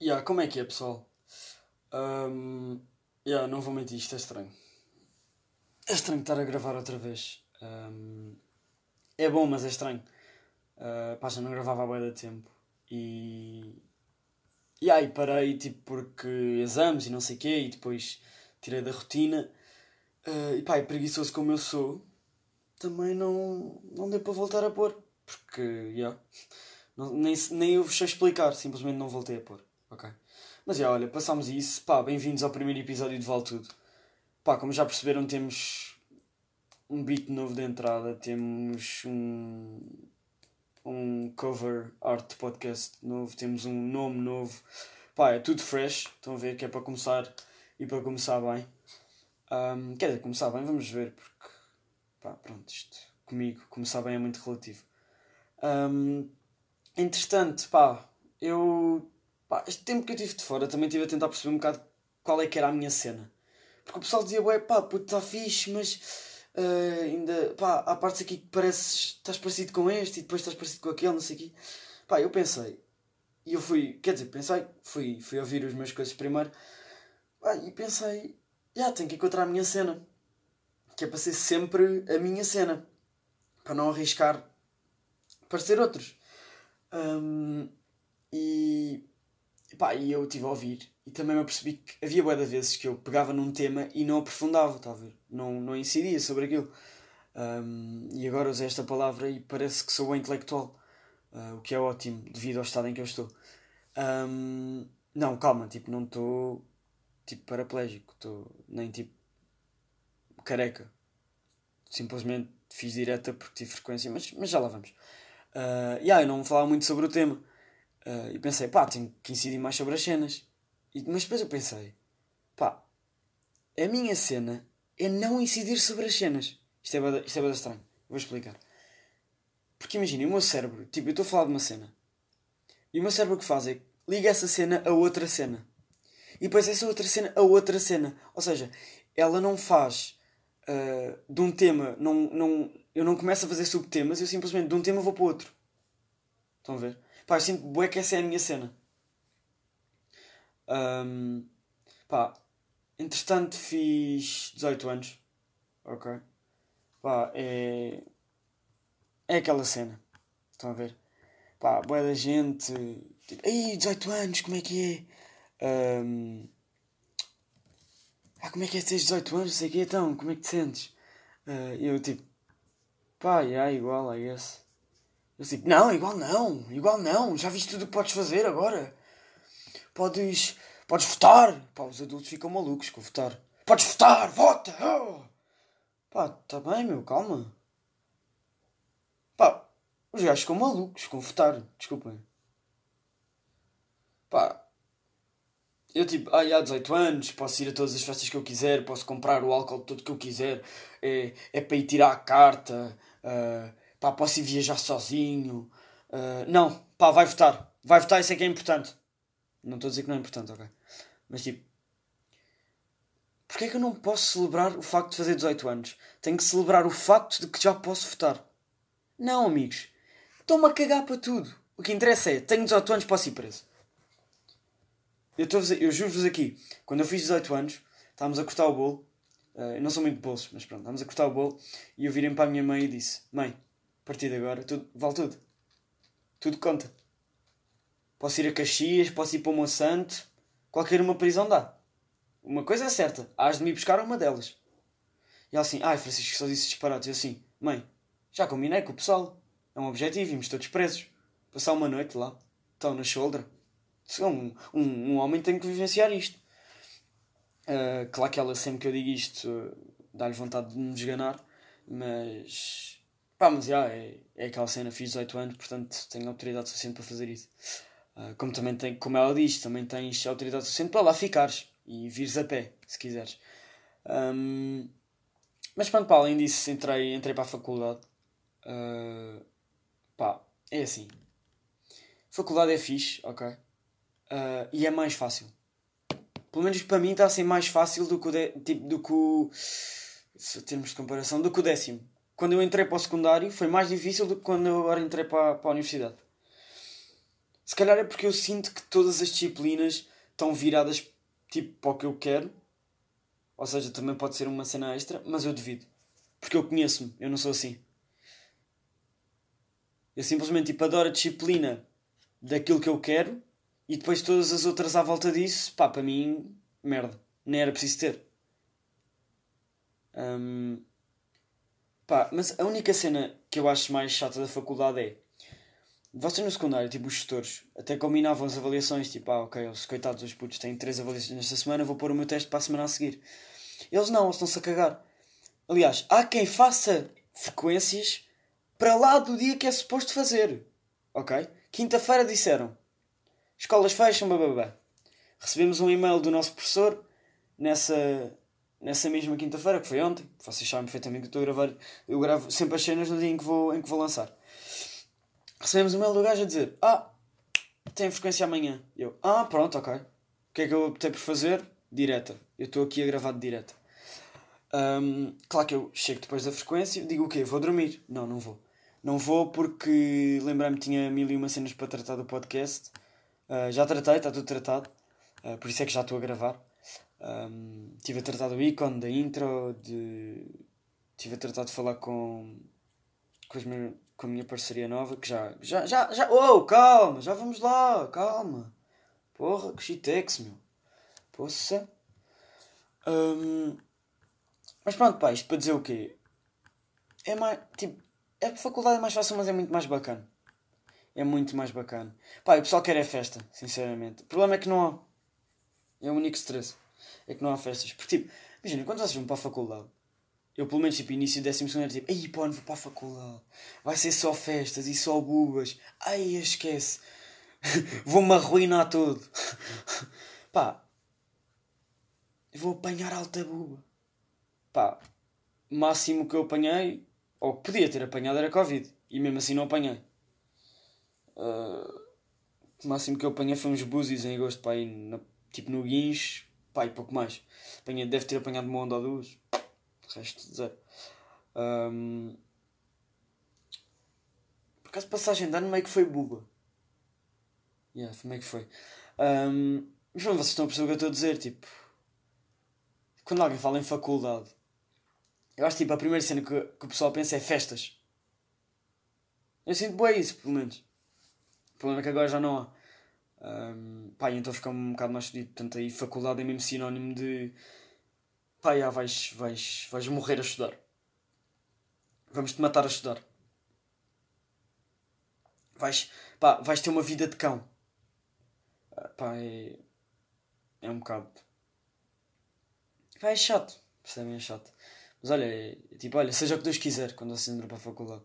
Yeah, como é que é, pessoal? Um, yeah, não vou mentir, isto é estranho. É estranho estar a gravar outra vez. Um, é bom, mas é estranho. Uh, pá, já não gravava há bué de tempo. E... E aí parei, tipo, porque exames e não sei o quê, e depois tirei da rotina. Uh, e pá, é preguiçoso como eu sou, também não, não deu para voltar a pôr. Porque, yeah, não, nem, nem eu vos sei explicar, simplesmente não voltei a pôr. Ok? Mas já, olha, passámos isso. Pá, bem-vindos ao primeiro episódio de Vale Tudo. Pá, como já perceberam, temos um beat novo de entrada, temos um, um cover art podcast novo, temos um nome novo. Pá, é tudo fresh. Estão a ver que é para começar e para começar bem. Um, quer dizer, começar bem, vamos ver, porque pá, pronto, isto comigo, começar bem é muito relativo. Um, entretanto, pá, eu Pá, este tempo que eu tive de fora também estive a tentar perceber um bocado qual é que era a minha cena. Porque o pessoal dizia, ué, pá, puto, está fixe, mas uh, ainda, pá, há partes aqui que pareces, estás parecido com este e depois estás parecido com aquele, não sei o quê. Pá, eu pensei, e eu fui, quer dizer, pensei, fui, fui ouvir as minhas coisas primeiro, pá, e pensei, já, yeah, tenho que encontrar a minha cena. Que é para ser sempre a minha cena. Para não arriscar parecer outros. Um, e, pá, e eu estive a ouvir e também me apercebi que havia boa vezes que eu pegava num tema e não aprofundava, tá a ver? Não, não incidia sobre aquilo. Um, e agora usei esta palavra e parece que sou intelectual, uh, o que é ótimo devido ao estado em que eu estou. Um, não, calma, tipo, não estou tipo paraplégico, estou nem tipo careca. Simplesmente fiz direta porque tive frequência, mas, mas já lá vamos. Uh, yeah, eu não falar muito sobre o tema. Uh, e pensei, pá, tenho que incidir mais sobre as cenas. Mas depois eu pensei, pá, a minha cena é não incidir sobre as cenas. Isto é bada, isto é bada estranho. Vou explicar. Porque imaginem, o meu cérebro, tipo, eu estou a falar de uma cena. E o meu cérebro o que faz é liga essa cena a outra cena. E depois essa outra cena a outra cena. Ou seja, ela não faz uh, de um tema, não, não, eu não começo a fazer subtemas, eu simplesmente de um tema vou para o outro. Estão a ver? Pá, eu sinto que essa é a minha cena. Um, pá, entretanto fiz 18 anos. Ok? Pá, é. É aquela cena. Estão a ver? Pá, boa da gente. Tipo, Ei, 18 anos, como é que é? Um, ah, como é que é ter 18 anos? Sei que então, como é que te sentes? Uh, eu tipo, pá, yeah, igual, I guess. Eu digo, não, igual não, igual não, já viste tudo o que podes fazer agora. Podes, podes votar. Pá, os adultos ficam malucos com votar. Podes votar, vota! Oh! Pá, tá bem, meu, calma. Pá, os gajos ficam malucos com votar, desculpem. Pá, eu tipo, ah, há 18 anos, posso ir a todas as festas que eu quiser, posso comprar o álcool todo que eu quiser, é, é para ir tirar a carta. Uh, pá, posso ir viajar sozinho. Uh, não, pá, vai votar. Vai votar, isso é que é importante. Não estou a dizer que não é importante, ok? Mas tipo, porquê é que eu não posso celebrar o facto de fazer 18 anos? Tenho que celebrar o facto de que já posso votar. Não, amigos. Estou-me a cagar para tudo. O que interessa é, tenho 18 anos, posso ir preso. Eu, eu juro-vos aqui, quando eu fiz 18 anos, estávamos a cortar o bolo. Eu não sou muito bolsos, mas pronto, estávamos a cortar o bolo. E eu virei para a minha mãe e disse: Mãe, partir de agora, tudo, vale tudo. Tudo conta. Posso ir a Caxias, posso ir para Monsanto, qualquer uma prisão dá. Uma coisa é certa, hás de me buscar uma delas. E ela assim, ai Francisco, só disse disparate. E eu assim, mãe, já combinei com o pessoal. É um objetivo, vimos todos presos. Passar uma noite lá. Estão na shoulder. Um, um, um homem tem que vivenciar isto. Uh, claro que ela sempre que eu digo isto uh, dá-lhe vontade de me desganar, mas Pá, mas já, é, é aquela cena, fiz 18 anos, portanto tenho autoridade suficiente para fazer isso. Uh, como também tem, como ela diz, também tens autoridade suficiente para lá ficares e vires a pé, se quiseres. Um, mas pronto, pá, além disso, entrei, entrei para a faculdade. Uh, pá, é assim. Faculdade é fixe, ok. Uh, e é mais fácil. Pelo menos para mim está a ser mais fácil do que o, de, tipo, do que o. Se termos de comparação, do que o décimo. Quando eu entrei para o secundário foi mais difícil do que quando eu agora entrei para, para a universidade. Se calhar é porque eu sinto que todas as disciplinas estão viradas tipo para o que eu quero. Ou seja, também pode ser uma cena extra, mas eu devido. Porque eu conheço-me, eu não sou assim. Eu simplesmente tipo, adoro a disciplina daquilo que eu quero e depois todas as outras à volta disso, pá, para mim, merda. Nem era preciso ter. Um, pá, mas a única cena que eu acho mais chata da faculdade é vocês no secundário, tipo os gestores, até combinavam as avaliações, tipo, ah, ok, os coitados, os putos têm três avaliações nesta semana, vou pôr o meu teste para a semana a seguir. Eles não, eles estão-se a cagar. Aliás, há quem faça frequências para lá do dia que é suposto fazer. Ok? Quinta-feira disseram: escolas fecham, bababá. Recebemos um e-mail do nosso professor nessa, nessa mesma quinta-feira, que foi ontem. Vocês sabem perfeitamente que eu estou a gravar. Eu gravo sempre as cenas no dia em que vou, em que vou lançar. Recebemos um e-mail do gajo a dizer: Ah, tem frequência amanhã. Eu: Ah, pronto, ok. O que é que eu optei por fazer? Direta. Eu estou aqui a gravar de direta. Um, claro que eu chego depois da frequência digo o quê? Vou dormir? Não, não vou. Não vou porque lembrei-me que tinha mil e uma cenas para tratar do podcast. Uh, já tratei, está tudo tratado. Uh, por isso é que já estou a gravar. Um, tive a tratar do ícone, da intro, de... tive a tratar de falar com, com, meus, com a minha parceria nova, que já. Já, já, já. Oh, calma, já vamos lá, calma. Porra, que shitex, meu. Poça. Um, mas pronto, pá, isto para dizer o quê? É mais. Tipo, a faculdade é mais fácil, mas é muito mais bacana. É muito mais bacana. Pá, o pessoal quer é festa, sinceramente. O problema é que não há. É o único stress. É que não há festas. Porque, tipo, imagina, quando vocês vão para a faculdade, eu, pelo menos, tipo, início do décimo segundo, era tipo, ei, pô, não vou para a faculdade. Vai ser só festas e só bubas. Ai, esquece. Vou-me arruinar todo. Pá, vou apanhar alta buba. Pá, máximo que eu apanhei ou que podia ter apanhado era Covid. E mesmo assim não apanhei. Uh, o máximo que eu apanhei foi uns búzios em agosto, pá, na, tipo no guincho, pá, e pouco mais. Apanhei, deve ter apanhado uma onda ou duas. O resto, zero. Um, por acaso, passagem de ano meio que foi buba. Yeah, meio que foi. Um, mas bom, vocês estão a perceber o que eu estou a dizer, tipo... Quando alguém fala em faculdade eu acho tipo a primeira cena que, que o pessoal pensa é festas. Eu sinto bem isso, pelo menos. O problema é que agora já não há. Um, pá, então fica um bocado mais fedido. Portanto, aí faculdade é mesmo sinónimo de. Pá, já vais, vais, vais morrer a estudar. Vamos te matar a estudar. Vais, pá, vais ter uma vida de cão. Uh, pá, é. É um bocado. Pá, é chato. Percebem? É chato. Mas olha, é, tipo, olha, seja o que Deus quiser quando entram para a faculdade.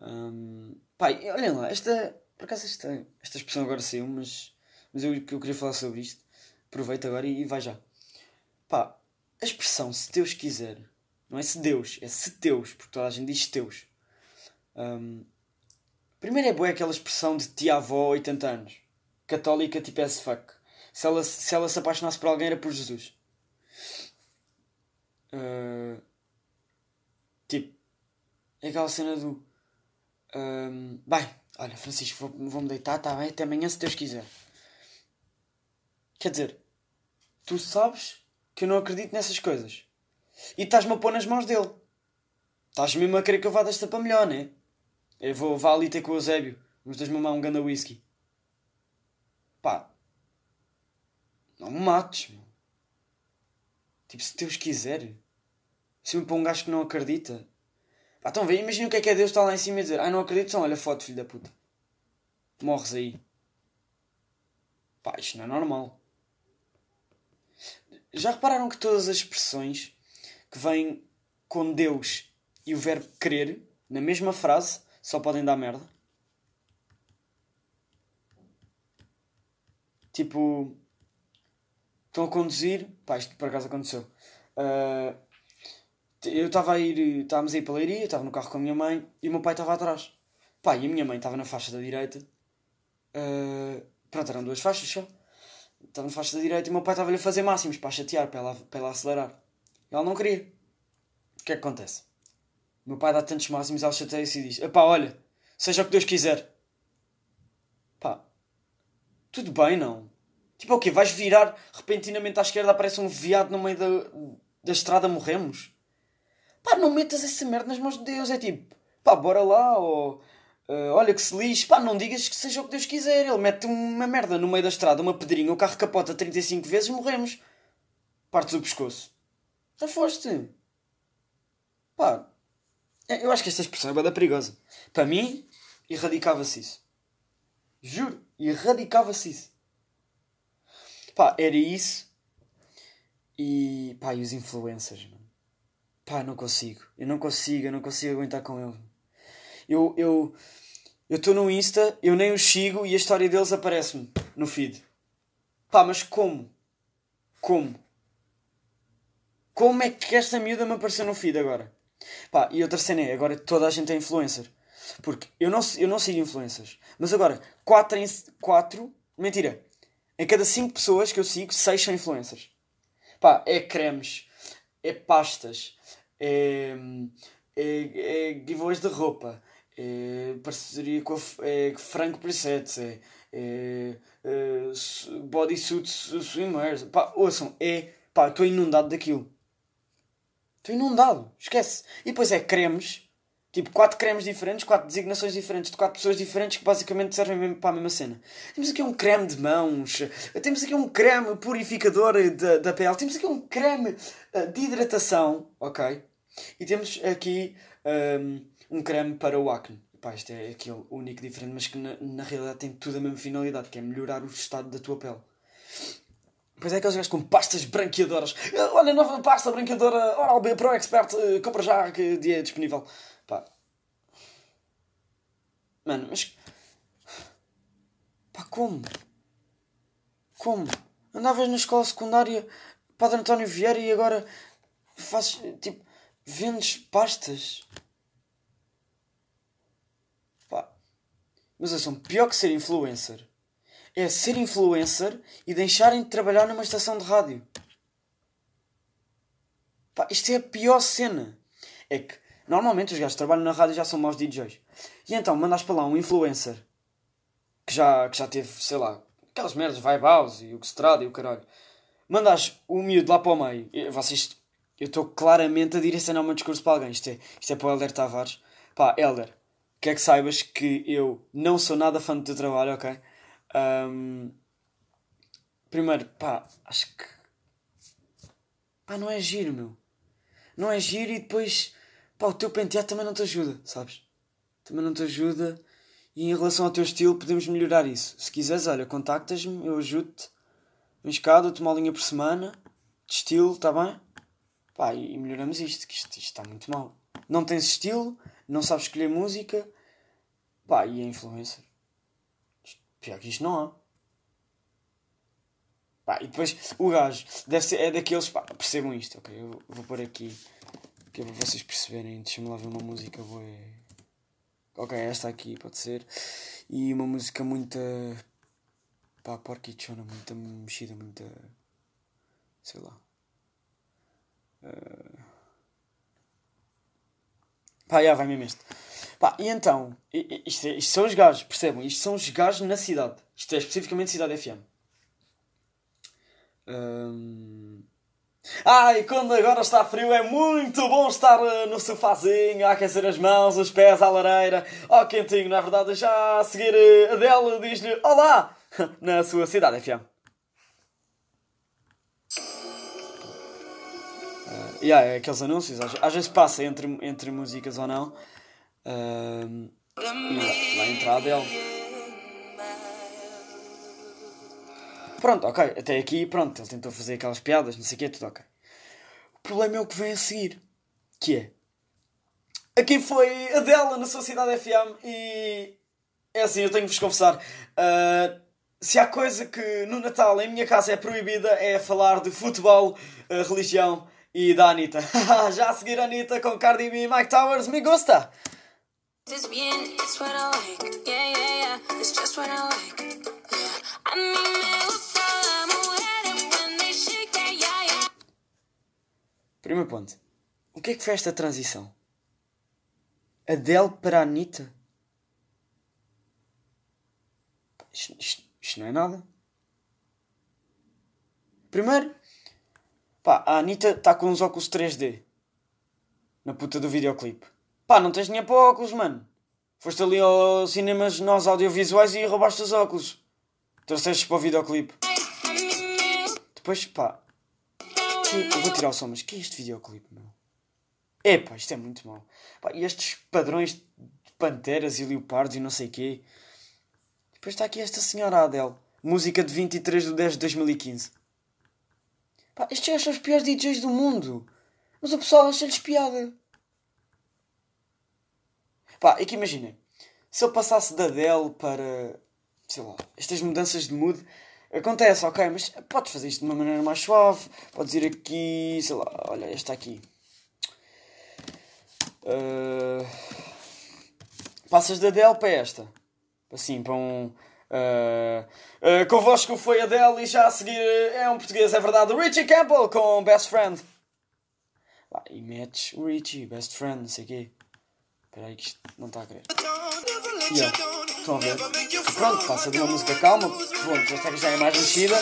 Um, pai, olhem lá, esta. Por acaso esta, esta expressão agora saiu, mas, mas eu, eu queria falar sobre isto. Aproveita agora e, e vai já. Pá, a expressão se Deus quiser, não é se Deus, é se Deus, porque toda a gente diz Deus. Um, primeiro é boa aquela expressão de tia-avó 80 anos, católica tipo as fuck. Se ela, se ela se apaixonasse por alguém era por Jesus. Uh, Tipo, é aquela cena do. Um, bem, olha, Francisco, vou-me vou deitar, está bem? Até amanhã, se Deus quiser. Quer dizer, tu sabes que eu não acredito nessas coisas. E estás-me a pôr nas mãos dele. Estás mesmo a querer que eu vá desta para melhor, né? Eu vou, vá ali ter com o Eusébio. Vamos dois mamar um ganda whisky. Pá. Não me mates, meu. Tipo, se Deus quiser. Sempre para um gajo que não acredita. Pá, então vê, imagina o que é que é Deus estar lá em cima e dizer: Ai, não acredito, então olha foto, filho da puta. Morres aí. Pá, isto não é normal. Já repararam que todas as expressões que vêm com Deus e o verbo querer, na mesma frase, só podem dar merda? Tipo, estão a conduzir. Pá, isto por acaso aconteceu. Uh, eu estava a ir, estávamos a ir para a Leiria, estava no carro com a minha mãe e o meu pai estava atrás. Pá, e a minha mãe estava na faixa da direita Uh, pronto, eram duas faixas só. Estava na faixa da direita e o meu pai estava-lhe a fazer máximos para chatear, para ela, para ela acelerar. Ela não queria. O que é que acontece? O meu pai dá tantos máximos, ela chateia-se e diz: Epá, olha, seja o que Deus quiser. Pá, tudo bem, não? Tipo, o quê? Vais virar repentinamente à esquerda, aparece um viado no meio da, da estrada, morremos? Pá, não metas essa merda nas mãos de Deus. É tipo, pá, bora lá, ou Uh, olha que se lixe, pá, não digas que seja o que Deus quiser. Ele mete uma merda no meio da estrada, uma pedrinha, o carro capota 35 vezes morremos. Partes do pescoço. Já foste. Pá, é, eu acho que esta expressão é bada perigosa. Para mim, erradicava-se isso. Juro, erradicava-se isso. Pá, era isso. E pá, e os influencers, mano. Pá, não consigo. Eu não consigo, eu não consigo aguentar com eles. Eu, eu, eu estou no Insta, eu nem os sigo e a história deles aparece-me no feed. Pá, mas como? Como? Como é que esta miúda me apareceu no feed agora? Pá, e outra cena é, agora toda a gente é influencer. Porque eu não, eu não sigo influencers. Mas agora, 4 em 4, mentira, em cada 5 pessoas que eu sigo, 6 são influencers. Pá, é cremes, é pastas, é, é, é giveaways de roupa, é parceria com a é, Franco Presets, é, é, é bodysuits swimmers. Pá, ouçam, é. Pá, estou inundado daquilo. Estou inundado, esquece. E depois é cremes, tipo quatro cremes diferentes, quatro designações diferentes de quatro pessoas diferentes que basicamente servem para a mesma cena. Temos aqui um creme de mãos, temos aqui um creme purificador da, da pele, temos aqui um creme eh, de hidratação, ok? E temos aqui. Um, um creme para o acne. Pá, isto é aquele único diferente, mas que na, na realidade tem tudo a mesma finalidade, que é melhorar o estado da tua pele. Pois é aqueles gajos com pastas branqueadoras. Olha, nova pasta branqueadora Oral B Pro Expert, uh, compra já que dia é disponível. Pá. Mano, mas. Pá, como? Como? Andavas na escola secundária, Padre António Vieira e agora fazes, tipo, vendes pastas. Mas ouçam, pior que ser influencer é ser influencer e deixarem de trabalhar numa estação de rádio. Pá, isto é a pior cena. É que normalmente os gajos que trabalham na rádio já são maus DJs. E então mandas para lá um influencer que já, que já teve, sei lá, aquelas merdas, Vibe House e o que se trata e o caralho. Mandas o miúdo lá para o meio. Vocês, eu estou claramente a direcionar o meu discurso para alguém. Isto é, isto é para o Helder Tavares. Pá, Helder, quer que saibas que eu não sou nada fã do teu trabalho, ok? Um, primeiro, pá, acho que. Pá, não é giro, meu. Não é giro e depois. Pá, o teu penteado também não te ajuda, sabes? Também não te ajuda. E em relação ao teu estilo, podemos melhorar isso. Se quiseres, olha, contactas-me, eu ajudo-te. Vens cá, dou-te uma linha por semana de estilo, está bem? Pá, e melhoramos isto, que isto está muito mal. Não tens estilo, não sabes escolher música, pá, e a influencer. Pior que isto não há. Pá, e depois o gajo deve ser, é daqueles, pá, percebam isto, ok? Eu vou pôr aqui, que é para vocês perceberem. Deixa-me lá ver uma música boa. Ok, esta aqui pode ser. E uma música muito. pá, porquichona, muita mexida, muita. sei lá. Uh... Pá, já vai mesmo este. Pá, e então, isto, é, isto são os gajos, percebam? Isto são os gajos na cidade. Isto é especificamente Cidade FM. Hum... E quando agora está frio é muito bom estar uh, no sofazinho, a aquecer as mãos, os pés à lareira. Oh, quentinho, na é verdade, já a seguir uh, Adele diz-lhe Olá! na sua Cidade FM. Yeah, é aqueles anúncios, às, às, vezes passa entre, entre músicas ou não. Uh, yeah, vai entrar dele. Pronto, ok, até aqui, pronto, ele tentou fazer aquelas piadas, não sei o que, tudo ok. O problema é o que vem a seguir, que é. Aqui foi a dela na Sociedade FM e. É assim, eu tenho que vos confessar. Uh, se há coisa que no Natal em minha casa é proibida é falar de futebol, uh, religião e da Anitta. Já a seguir a Anitta com Cardi B e Mike Towers, me gusta! Primeiro ponto. O que é que foi esta transição? Adele para a Anitta? Isto, isto, isto não é nada. Primeiro, pá, a Anitta está com uns óculos 3D. Na puta do videoclipe. Pá, não tens dinheiro para óculos, mano. Foste ali ao cinemas, nós audiovisuais e roubaste os óculos. Trouxeste para o videoclipe. Depois, pá. Que, eu vou tirar o som, mas que é este videoclipe, meu? Epá, isto é muito mau. Pá, e estes padrões de panteras e leopardos e não sei quê. Depois está aqui esta senhora Adele. Música de 23 de 10 de 2015. Pá, estes são os piores DJs do mundo. Mas o pessoal acha-lhes piada. Pá, é que imaginem. Se eu passasse da Adele para... Sei lá, estas mudanças de mood... Acontece, ok, mas podes fazer isto de uma maneira mais suave. Podes ir aqui, sei lá, olha, esta aqui. Uh, passas da Adele para esta. Assim, para um. Uh, uh, convosco foi Adele e já a seguir é um português, é verdade. Richie Campbell com Best Friend. Ah, e metes o Richie, Best Friend, não sei o quê. Espera aí que isto não está a querer. Yeah. Estão a ver? Pronto, passa de uma música calma, pronto, esta já é mais mexida.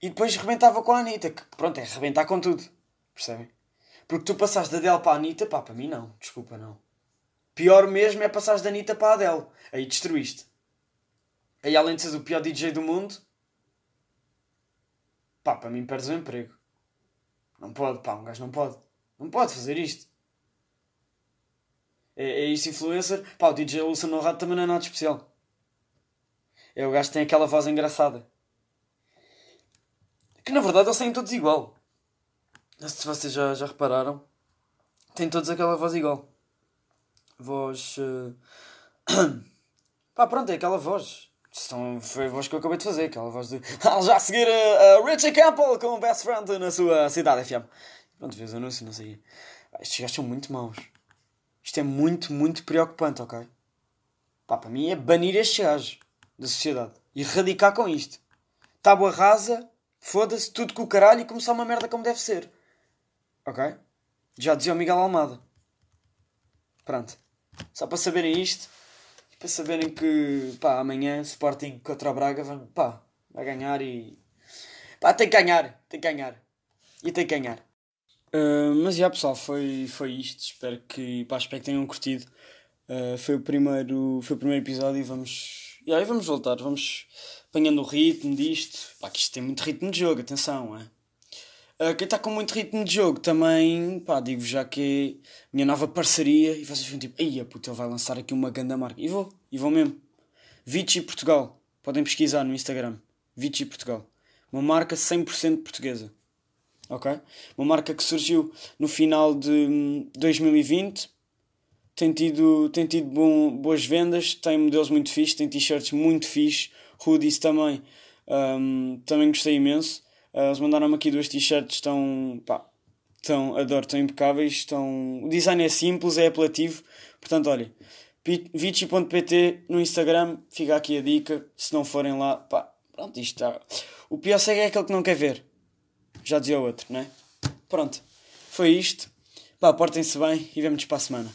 E depois rebentava com a Anitta, que pronto, é rebentar com tudo. Percebem? Porque tu passaste da Adele para a Anitta, pá, para mim não, desculpa, não. Pior mesmo é passares da Anitta para a Adele. Aí destruíste. Aí além de seres o pior DJ do mundo, pá, para mim perdes o emprego. Não pode, pá, um gajo não pode. Não pode fazer isto. É, é isto influencer. Pá, o DJ Wilson no rádio também não é nada especial. É o gajo que tem aquela voz engraçada. Que na verdade eles têm todos igual. Se vocês já, já repararam, têm todos aquela voz igual. Voz. Uh... Pá, pronto, é aquela voz. Estão, foi a voz que eu acabei de fazer, aquela voz de. Já a seguir uh, uh, Richie Campbell com o Best Friend na sua cidade FM. Pronto, vês o anúncio, não sei. Estes gajos são muito maus. Isto é muito, muito preocupante, ok? Pá, para mim é banir estes gajos da sociedade. Erradicar com isto. Tábua rasa, foda-se, tudo com o caralho e começar uma merda como deve ser. Ok? Já dizia o Miguel Almada. Pronto. Só para saberem isto e para saberem que pá, amanhã Sporting contra o Braga vai, pá, vai ganhar e. Pá, tem que ganhar, tem que ganhar. E tem que ganhar. Uh, mas já pessoal, foi, foi isto. Espero que, pá, espero que tenham curtido. Uh, foi, o primeiro, foi o primeiro episódio e vamos. E aí vamos voltar, vamos apanhando o ritmo disto. Pá, que isto tem muito ritmo de jogo, atenção, é? Uh, quem está com muito ritmo de jogo também, pá, digo já que é minha nova parceria e vocês ficam tipo, eia puta, ele vai lançar aqui uma grande marca. E vou, e vou mesmo. Vici Portugal, podem pesquisar no Instagram. Vici Portugal. Uma marca 100% portuguesa ok? Uma marca que surgiu no final de 2020, tem tido, tem tido bom, boas vendas, tem modelos muito fixos, tem t-shirts muito fixos, hoodies também, um, também gostei imenso. Uh, eles mandaram-me aqui duas t-shirts, estão, pá, estão, adoro, estão impecáveis, estão... o design é simples, é apelativo, portanto, olha, vici.pt no Instagram, fica aqui a dica, se não forem lá, pá, pronto, isto está... O pior segue é aquele que não quer ver, já dizia o outro, não é? Pronto, foi isto. Pá, portem-se bem e vemo-nos para a semana.